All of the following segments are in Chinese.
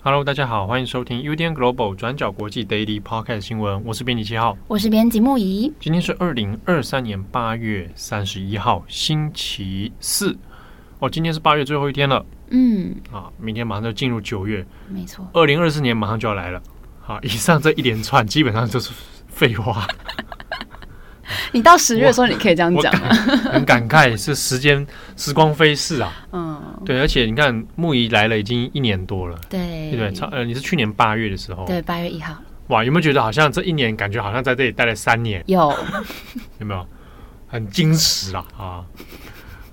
Hello，大家好，欢迎收听 UDN Global 转角国际 Daily Podcast 新闻，我是编辑七号，我是编辑木仪。今天是二零二三年八月三十一号，星期四。哦，今天是八月最后一天了。嗯，啊，明天马上就进入九月，没错，二零二四年马上就要来了。好，以上这一连串基本上就是废话。你到十月的时候，你可以这样讲吗？很感慨，是时间时光飞逝啊。嗯，对，而且你看木仪来了已经一年多了。对，对对，差呃，你是去年八月的时候，对，八月一号。哇，有没有觉得好像这一年感觉好像在这里待了三年？有，有没有？很矜持啊啊！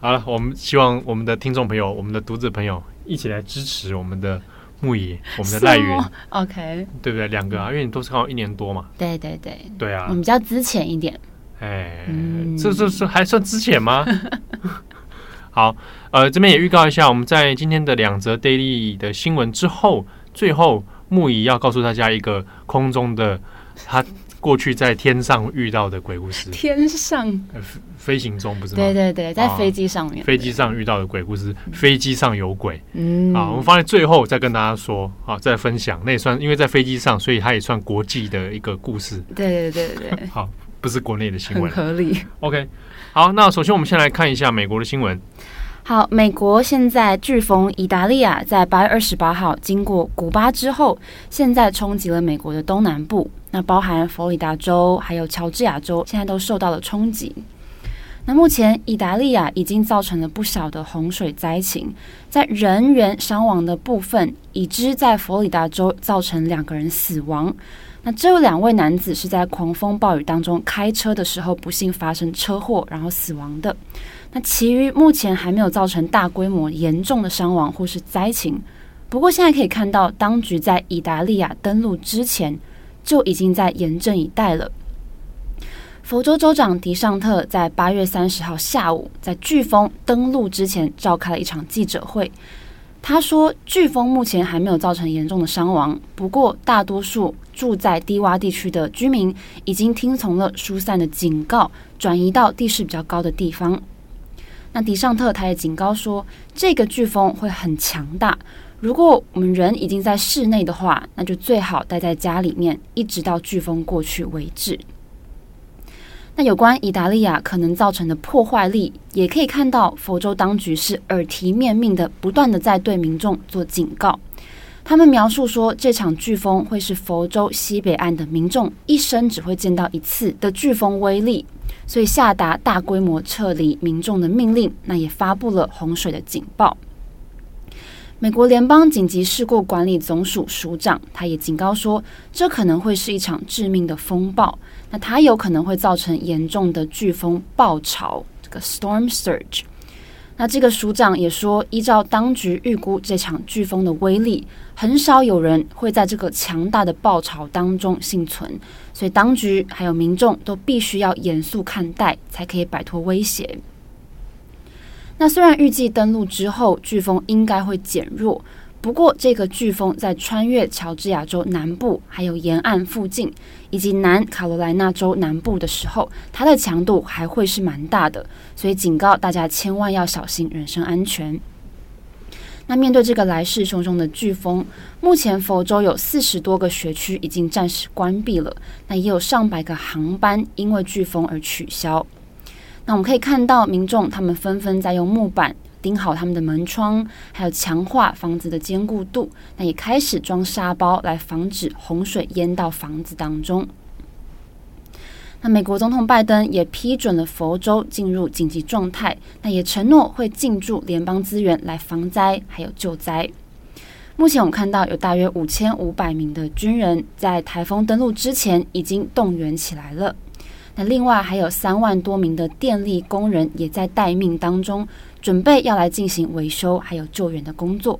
好了，我们希望我们的听众朋友、我们的读者朋友一起来支持我们的木仪、我们的赖云，OK，对不对？两个啊，因为你都是刚好一年多嘛。对对对，对啊，我们比较资浅一点。哎，嗯、这这这还算资浅吗？好，呃，这边也预告一下，我们在今天的两则 daily 的新闻之后，最后木仪要告诉大家一个空中的他。过去在天上遇到的鬼故事，天上飞行中不是吗？对对对，在飞机上面，飞机上遇到的鬼故事，飞机上有鬼。嗯，啊，我们放在最后再跟大家说啊，再分享。那也算，因为在飞机上，所以它也算国际的一个故事。对对对对，好，不是国内的新闻，很合理。OK，好，那首先我们先来看一下美国的新闻。好，美国现在飓风伊达利亚在八月二十八号经过古巴之后，现在冲击了美国的东南部，那包含佛罗里达州还有乔治亚州，现在都受到了冲击。那目前意大利亚已经造成了不小的洪水灾情，在人员伤亡的部分，已知在佛罗里达州造成两个人死亡。那这两位男子是在狂风暴雨当中开车的时候不幸发生车祸，然后死亡的。那其余目前还没有造成大规模严重的伤亡或是灾情，不过现在可以看到，当局在意大利亚登陆之前就已经在严阵以待了。佛州州长迪尚特在八月三十号下午在飓风登陆之前召开了一场记者会，他说，飓风目前还没有造成严重的伤亡，不过大多数住在低洼地区的居民已经听从了疏散的警告，转移到地势比较高的地方。那迪尚特他也警告说，这个飓风会很强大。如果我们人已经在室内的话，那就最好待在家里面，一直到飓风过去为止。那有关意大利亚可能造成的破坏力，也可以看到佛州当局是耳提面命的，不断的在对民众做警告。他们描述说，这场飓风会是佛州西北岸的民众一生只会见到一次的飓风威力。所以下达大规模撤离民众的命令，那也发布了洪水的警报。美国联邦紧急事故管理总署署长他也警告说，这可能会是一场致命的风暴，那它有可能会造成严重的飓风暴潮，这个 storm surge。那这个署长也说，依照当局预估，这场飓风的威力，很少有人会在这个强大的暴潮当中幸存，所以当局还有民众都必须要严肃看待，才可以摆脱威胁。那虽然预计登陆之后，飓风应该会减弱。不过，这个飓风在穿越乔治亚州南部，还有沿岸附近，以及南卡罗来纳州南部的时候，它的强度还会是蛮大的，所以警告大家千万要小心人身安全。那面对这个来势汹汹的飓风，目前佛州有四十多个学区已经暂时关闭了，那也有上百个航班因为飓风而取消。那我们可以看到，民众他们纷纷在用木板。钉好他们的门窗，还有强化房子的坚固度。那也开始装沙包来防止洪水淹到房子当中。那美国总统拜登也批准了佛州进入紧急状态，那也承诺会进驻联邦资源来防灾还有救灾。目前我们看到有大约五千五百名的军人在台风登陆之前已经动员起来了。那另外还有三万多名的电力工人也在待命当中，准备要来进行维修还有救援的工作。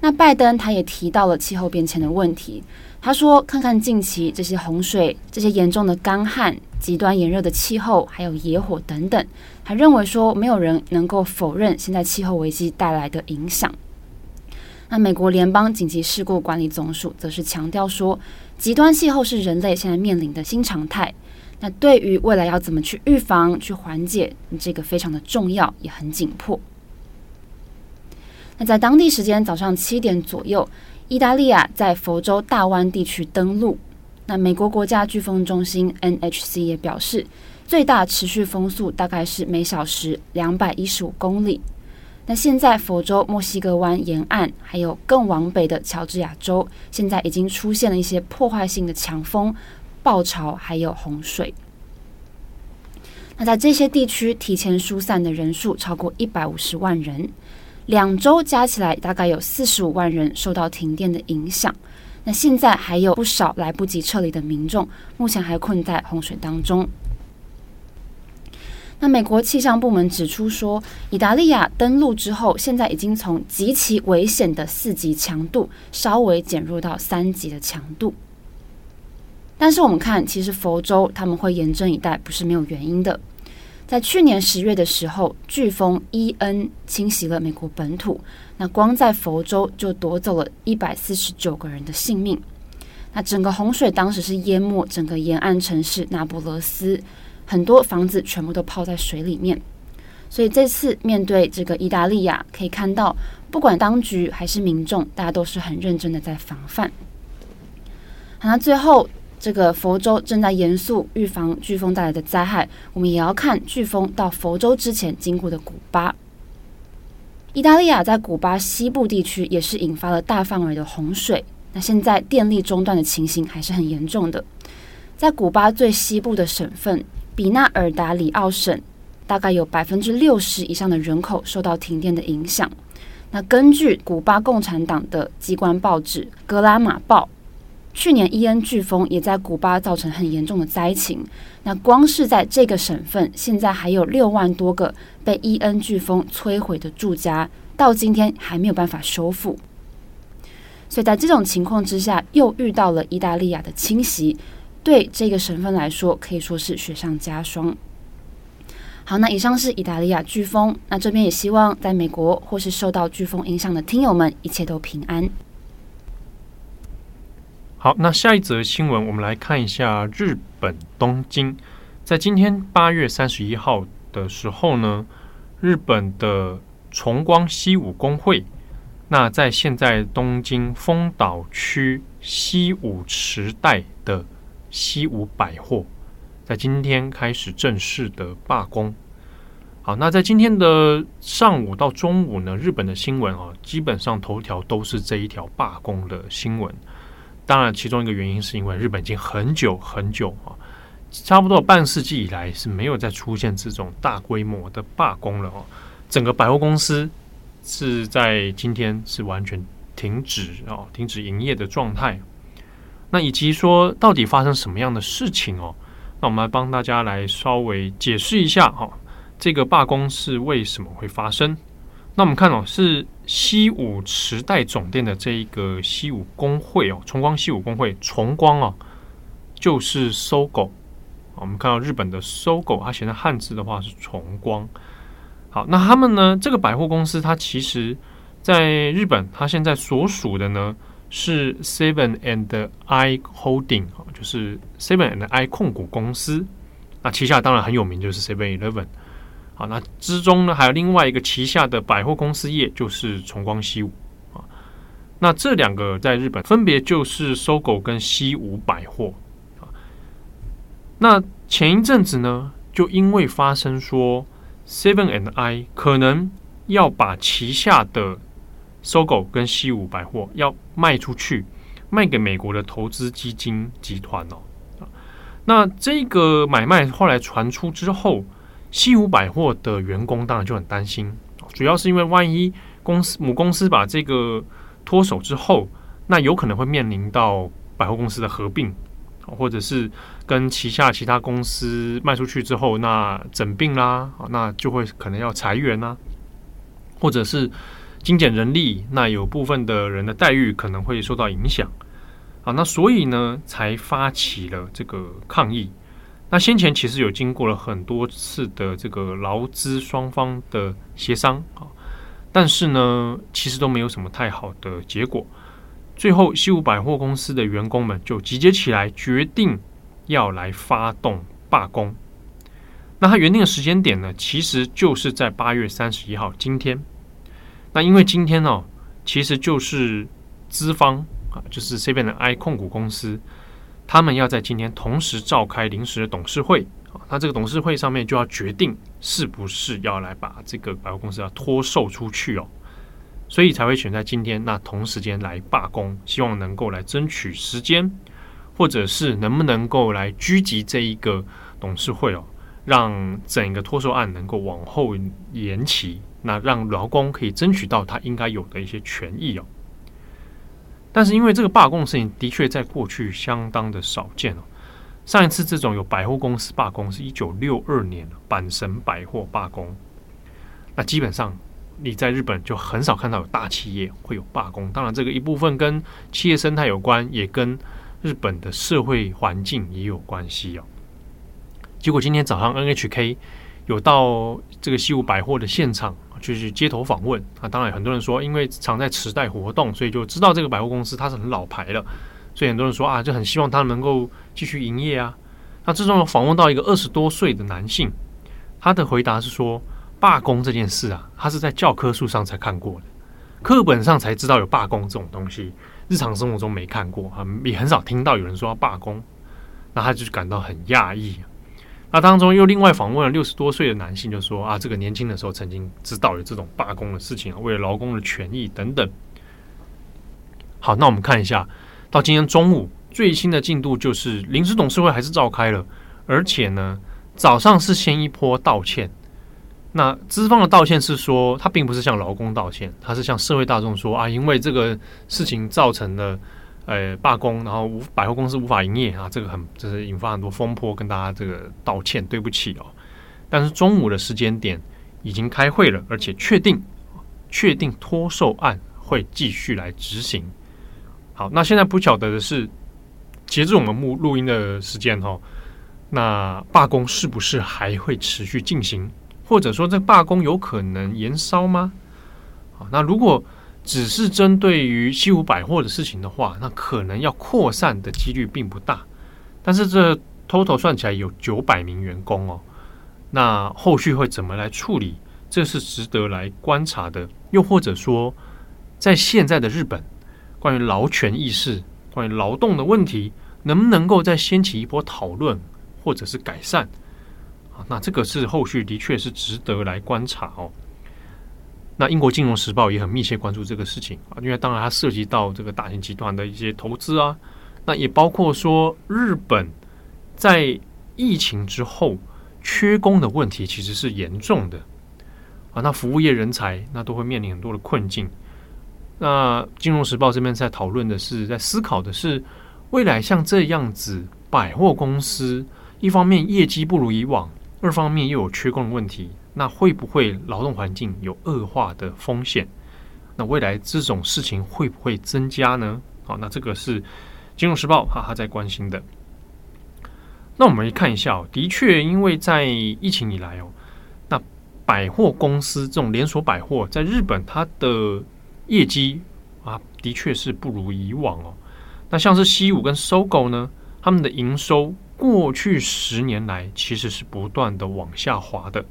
那拜登他也提到了气候变迁的问题，他说：“看看近期这些洪水、这些严重的干旱，极端炎热的气候，还有野火等等，他认为说没有人能够否认现在气候危机带来的影响。那美国联邦紧急事故管理总署则是强调说，极端气候是人类现在面临的新常态。那对于未来要怎么去预防、去缓解，这个非常的重要，也很紧迫。那在当地时间早上七点左右，意大利啊在佛州大湾地区登陆。那美国国家飓风中心 NHC 也表示，最大持续风速大概是每小时两百一十五公里。那现在佛州、墨西哥湾沿岸，还有更往北的乔治亚州，现在已经出现了一些破坏性的强风、暴潮，还有洪水。那在这些地区提前疏散的人数超过一百五十万人，两周加起来大概有四十五万人受到停电的影响。那现在还有不少来不及撤离的民众，目前还困在洪水当中。那美国气象部门指出说，意大利亚登陆之后，现在已经从极其危险的四级强度稍微减弱到三级的强度。但是我们看，其实佛州他们会严阵以待，不是没有原因的。在去年十月的时候，飓风伊恩侵袭了美国本土。那光在佛州就夺走了一百四十九个人的性命。那整个洪水当时是淹没整个沿岸城市那不勒斯，很多房子全部都泡在水里面。所以这次面对这个意大利亚，可以看到不管当局还是民众，大家都是很认真的在防范。好，那最后这个佛州正在严肃预防飓风带来的灾害，我们也要看飓风到佛州之前经过的古巴。意大利亚在古巴西部地区也是引发了大范围的洪水，那现在电力中断的情形还是很严重的。在古巴最西部的省份比纳尔达里奥省，大概有百分之六十以上的人口受到停电的影响。那根据古巴共产党的机关报纸《格拉马报》。去年伊恩飓风也在古巴造成很严重的灾情。那光是在这个省份，现在还有六万多个被伊恩飓风摧毁的住家，到今天还没有办法修复。所以在这种情况之下，又遇到了意大利亚的侵袭，对这个省份来说可以说是雪上加霜。好，那以上是意大利亚飓风。那这边也希望在美国或是受到飓风影响的听友们，一切都平安。好，那下一则新闻，我们来看一下日本东京，在今天八月三十一号的时候呢，日本的重光西武工会，那在现在东京丰岛区西武池袋的西武百货，在今天开始正式的罢工。好，那在今天的上午到中午呢，日本的新闻啊，基本上头条都是这一条罢工的新闻。当然，其中一个原因是因为日本已经很久很久啊，差不多半世纪以来是没有再出现这种大规模的罢工了哦。整个百货公司是在今天是完全停止哦，停止营业的状态。那以及说到底发生什么样的事情哦？那我们来帮大家来稍微解释一下哈，这个罢工是为什么会发生？那我们看哦，是。西武池袋总店的这一个西武工会哦，崇光西武工会，崇光哦，就是搜狗。我们看到日本的搜狗它写的汉字的话是崇光。好，那他们呢？这个百货公司它其实在日本，它现在所属的呢是 Seven and I Holding，就是 Seven and I 控股公司。那旗下当然很有名，就是 Seven Eleven。啊，那之中呢，还有另外一个旗下的百货公司业，就是崇光西武啊。那这两个在日本分别就是搜狗跟西武百货啊。那前一阵子呢，就因为发生说 Seven and I 可能要把旗下的搜狗跟西武百货要卖出去，卖给美国的投资基金集团哦。那这个买卖后来传出之后。西武百货的员工当然就很担心，主要是因为万一公司母公司把这个脱手之后，那有可能会面临到百货公司的合并，或者是跟旗下其他公司卖出去之后，那整并啦，那就会可能要裁员啊，或者是精简人力，那有部分的人的待遇可能会受到影响啊，那所以呢，才发起了这个抗议。那先前其实有经过了很多次的这个劳资双方的协商啊，但是呢，其实都没有什么太好的结果。最后，西武百货公司的员工们就集结起来，决定要来发动罢工。那他原定的时间点呢，其实就是在八月三十一号，今天。那因为今天呢、哦，其实就是资方啊，就是 7&i 控股公司。他们要在今天同时召开临时的董事会啊，那这个董事会上面就要决定是不是要来把这个百货公司要脱售出去哦，所以才会选在今天那同时间来罢工，希望能够来争取时间，或者是能不能够来狙击这一个董事会哦，让整个脱售案能够往后延期，那让劳工可以争取到他应该有的一些权益哦。但是因为这个罢工的事情的确在过去相当的少见哦。上一次这种有百货公司罢工是一九六二年阪神百货罢工。那基本上你在日本就很少看到有大企业会有罢工。当然，这个一部分跟企业生态有关，也跟日本的社会环境也有关系哦。结果今天早上 NHK 有到这个西武百货的现场。就是街头访问啊，当然很多人说，因为常在池袋活动，所以就知道这个百货公司它是很老牌了，所以很多人说啊，就很希望它能够继续营业啊。那这种访问到一个二十多岁的男性，他的回答是说，罢工这件事啊，他是在教科书上才看过的，课本上才知道有罢工这种东西，日常生活中没看过啊，也很少听到有人说要罢工，那他就感到很讶异。那当中又另外访问了六十多岁的男性，就说啊，这个年轻的时候曾经知道有这种罢工的事情啊，为了劳工的权益等等。好，那我们看一下，到今天中午最新的进度就是临时董事会还是召开了，而且呢，早上是先一波道歉。那资方的道歉是说，他并不是向劳工道歉，他是向社会大众说啊，因为这个事情造成了。呃，罢工，然后无百货公司无法营业啊，这个很就是引发很多风波，跟大家这个道歉，对不起哦。但是中午的时间点已经开会了，而且确定确定脱售案会继续来执行。好，那现在不晓得的是，截至我们录录音的时间哈、哦，那罢工是不是还会持续进行，或者说这罢工有可能延烧吗？好，那如果。只是针对于西武百货的事情的话，那可能要扩散的几率并不大。但是这 total 算起来有九百名员工哦，那后续会怎么来处理？这是值得来观察的。又或者说，在现在的日本，关于劳权意识、关于劳动的问题，能不能够再掀起一波讨论，或者是改善？啊，那这个是后续的确是值得来观察哦。那英国金融时报也很密切关注这个事情啊，因为当然它涉及到这个大型集团的一些投资啊，那也包括说日本在疫情之后缺工的问题其实是严重的啊，那服务业人才那都会面临很多的困境。那金融时报这边在讨论的是，在思考的是未来像这样子百货公司，一方面业绩不如以往，二方面又有缺工的问题。那会不会劳动环境有恶化的风险？那未来这种事情会不会增加呢？好，那这个是《金融时报》哈哈在关心的。那我们来看一下哦，的确，因为在疫情以来哦，那百货公司这种连锁百货在日本，它的业绩啊，的确是不如以往哦。那像是西武跟搜狗呢，他们的营收过去十年来其实是不断的往下滑的。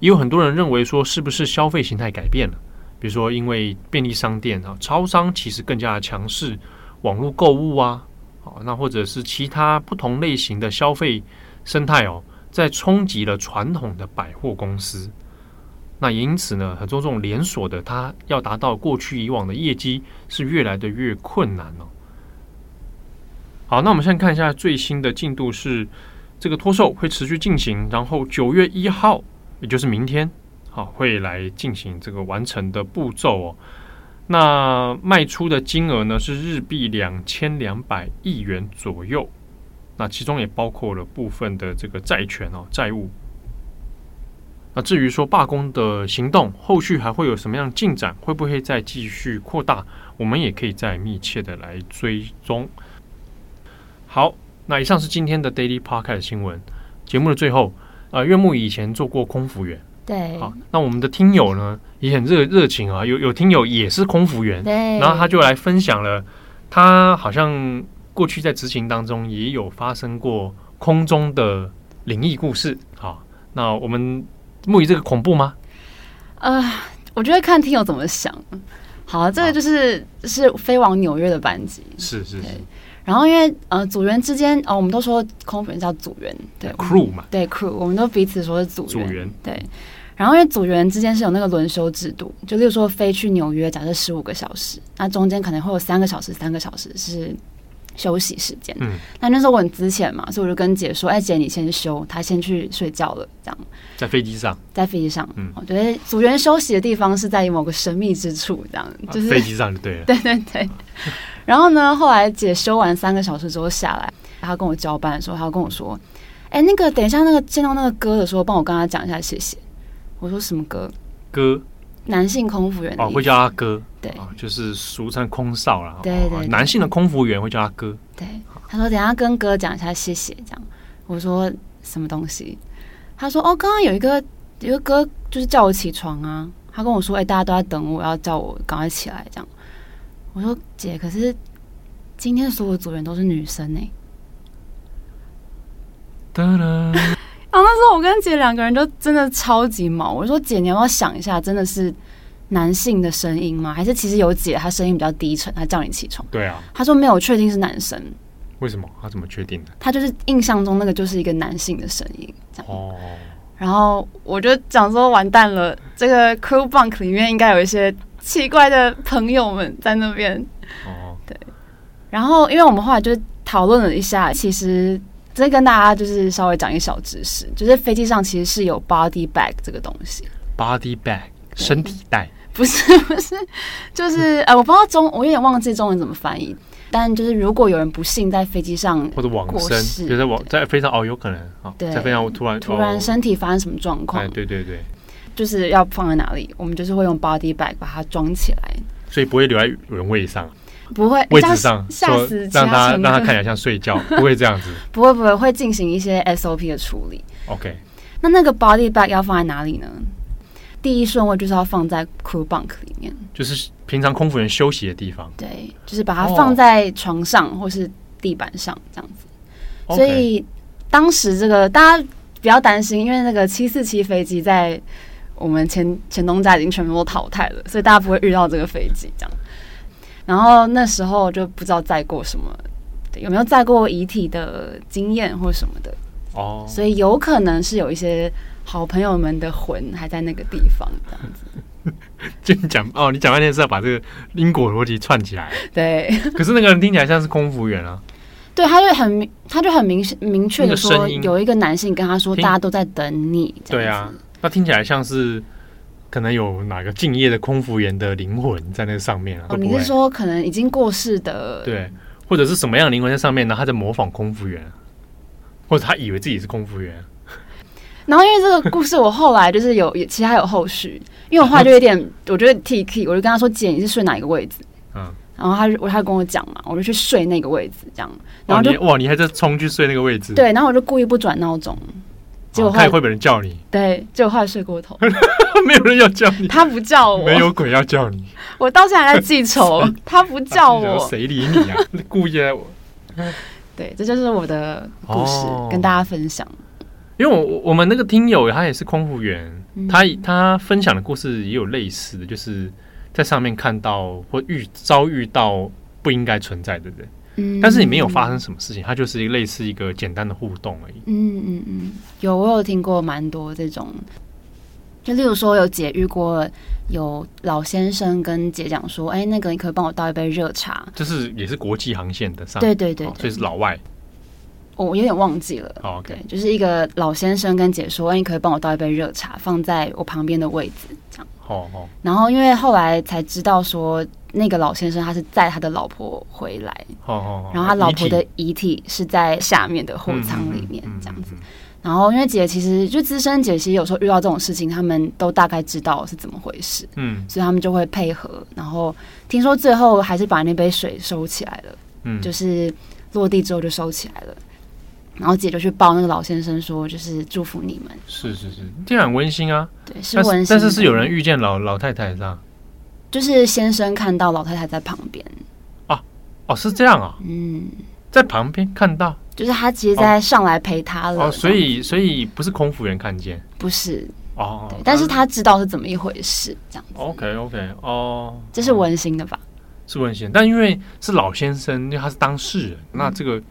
也有很多人认为说，是不是消费形态改变了？比如说，因为便利商店啊、超商其实更加的强势，网络购物啊，好，那或者是其他不同类型的消费生态哦，在冲击了传统的百货公司。那因此呢，很多这种连锁的，它要达到过去以往的业绩，是越来的越困难哦。好，那我们现在看一下最新的进度是，这个脱售会持续进行，然后九月一号。也就是明天，好，会来进行这个完成的步骤哦。那卖出的金额呢，是日币两千两百亿元左右。那其中也包括了部分的这个债权哦，债务。那至于说罢工的行动后续还会有什么样进展，会不会再继续扩大，我们也可以再密切的来追踪。好，那以上是今天的 Daily Podcast 新闻。节目的最后，呃，岳木以前做过空服员，对，好，那我们的听友呢也很热热情啊，有有听友也是空服员，对，然后他就来分享了，他好像过去在执勤当中也有发生过空中的灵异故事。好，那我们木鱼这个恐怖吗？呃，我觉得看听友怎么想。好，这个就是是飞往纽约的班机，是是是。然后因为呃组员之间哦，我们都说空服员叫组员，对 crew 嘛，对 crew，我们都彼此说是组员，组员对。然后因为组员之间是有那个轮休制度，就例如说飞去纽约，假设十五个小时，那中间可能会有三个小时，三个小时是休息时间。嗯，那那时候我很资浅嘛，所以我就跟姐说：“哎，姐你先休，他先去睡觉了。”这样在飞机上，在飞机上，嗯，我觉得组员休息的地方是在某个神秘之处，这样就是、啊、飞机上就对了。对对对。然后呢，后来姐休完三个小时之后下来，她跟我交班的时候，她跟我说：“哎，那个等一下那个见到那个哥的时候，帮我跟他讲一下谢谢。”我说：“什么哥？哥，男性空服员哦，会叫他哥，对、哦，就是俗称空少啦。对对，男性的空服员会叫他哥。对，他说等下跟哥讲一下谢谢，这样。我说什么东西？他说：哦，刚刚有一个有一个哥就是叫我起床啊，他跟我说：哎，大家都在等我，要叫我赶快起来，这样。”我说姐，可是今天所有组员都是女生呢、我跟姐两个人就真的超级毛。我说姐，你要不要想一下，真的是男性的声音吗？还是其实有姐她声音比较低沉，她叫你起床？对啊。她说没有，确定是男生。为什么？她怎么确定的？她就是印象中那个就是一个男性的声音。这样哦。然后我就讲说完蛋了，这个 crew bunk 里面应该有一些。奇怪的朋友们在那边，哦，对。然后，因为我们后来就讨论了一下，其实这跟大家就是稍微讲一个小知识，就是飞机上其实是有 body bag 这个东西。body bag 身体袋？不是，不是，就是呃，我不知道中，我有点忘记中文怎么翻译。但就是如果有人不幸在飞机上或者往生，就在往在飞机上哦，有可能啊，对，在飞机上突然突然身体发生什么状况？哎，对对对。就是要放在哪里，我们就是会用 body bag 把它装起来，所以不会留在原位上，不会位置上吓死让他让他看起来像睡觉，不会这样子，不会不会会进行一些 SOP 的处理。OK，那那个 body bag 要放在哪里呢？第一顺位就是要放在 crew bunk 里面，就是平常空服员休息的地方。对，就是把它放在床上或是地板上这样子。Oh. 所以当时这个大家不要担心，因为那个七四七飞机在。我们前前东家已经全部都淘汰了，所以大家不会遇到这个飞机。然后那时候就不知道载过什么，有没有载过遗体的经验或什么的哦。所以有可能是有一些好朋友们的魂还在那个地方这样子。就你讲哦，你讲半天是要把这个因果逻辑串起来。对。可是那个人听起来像是空服员啊。对，他就很明他就很明明确的说，有一个男性跟他说，大家都在等你。对啊。那听起来像是可能有哪个敬业的空服员的灵魂在那个上面啊？哦，你是说可能已经过世的？对，或者是什么样的灵魂在上面呢？他在模仿空服员，或者他以为自己是空服员。然后因为这个故事，我后来就是有，其实还有后续。因为我后来就有点，我觉得 T K，我就跟他说：“姐，你是睡哪一个位置？”嗯，然后他就，他就跟我讲嘛，我就去睡那个位置，这样。然后就哇，你还在冲去睡那个位置？对，然后我就故意不转闹钟。结果看会不会被人叫你？对，结果后来睡过头，没有人要叫你。他不叫我，没有鬼要叫你。我到现在还在记仇，他不叫我，谁理你啊？故意来我。对，这就是我的故事，哦、跟大家分享。因为我我们那个听友他也是空服员，嗯、他他分享的故事也有类似的，就是在上面看到或遇遭遇到不应该存在的人。但是你没有发生什么事情，他就是一个类似一个简单的互动而已。嗯嗯嗯，有我有听过蛮多这种，就例如说有姐遇过有老先生跟姐讲说，哎，那个你可以帮我倒一杯热茶。就是也是国际航线的上，对对对，对，所以是老外。我有点忘记了。哦对，就是一个老先生跟姐说，哎，你可以帮我倒一杯热茶，放在我旁边的位置，这样。哦哦。然后因为后来才知道说。那个老先生他是载他的老婆回来，然后他老婆的遗体是在下面的货舱里面这样子。然后因为姐其实就资深姐，其实有时候遇到这种事情，他们都大概知道是怎么回事，嗯，所以他们就会配合。然后听说最后还是把那杯水收起来了，嗯，就是落地之后就收起来了。然后姐就去抱那个老先生说，就是祝福你们。是是是，这样很温馨啊。对，是温馨但。但是是有人遇见老老太太是吧？就是先生看到老太太在旁边。哦哦，是这样啊。嗯，在旁边看到，就是他直接在上来陪他了。哦，所以所以不是空服员看见，不是。哦，对，但是他知道是怎么一回事，这样子。OK OK，哦，这是温馨的吧？是温馨，但因为是老先生，因为他是当事人，嗯、那这个因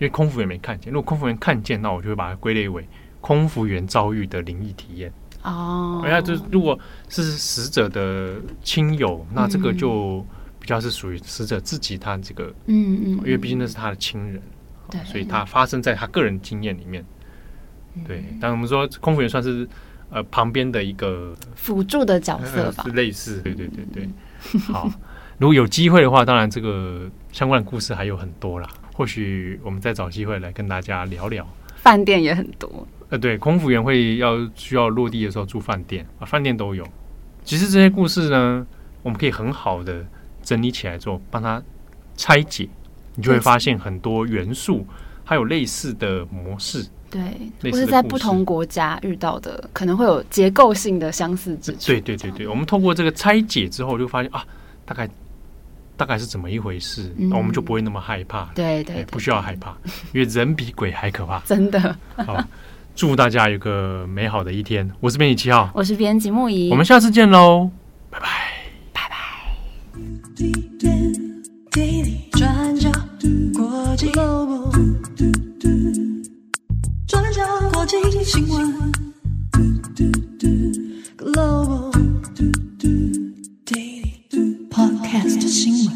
为空服员没看见，如果空服员看见，那我就会把它归类为空服员遭遇的灵异体验。哦，而且就如果是死者的亲友，那这个就比较是属于死者自己他这个，嗯嗯，因为毕竟那是他的亲人，对，所以他发生在他个人经验里面。对，但我们说空服员算是呃旁边的一个辅助的角色吧，是类似，对对对对，好。如果有机会的话，当然这个相关的故事还有很多啦。或许我们再找机会来跟大家聊聊。饭店也很多，呃，对，空服员会要需要落地的时候住饭店啊，饭店都有。其实这些故事呢，我们可以很好的整理起来之后，帮他拆解，你就会发现很多元素，还有类似的模式。对，或是在不同国家遇到的，可能会有结构性的相似之处。对对对对，我们透过这个拆解之后，就发现啊，大概。大概是怎么一回事，嗯、我们就不会那么害怕。对对，对，不需要害怕，因为人比鬼还可怕。真的。好，祝大家有个美好的一天。我是编辑七号，我是编辑木仪，我们下次见喽，拜拜，拜拜。新闻 doo，Global，嘟嘟嘟，Daily，嘟嘟嘟，Podcast 新闻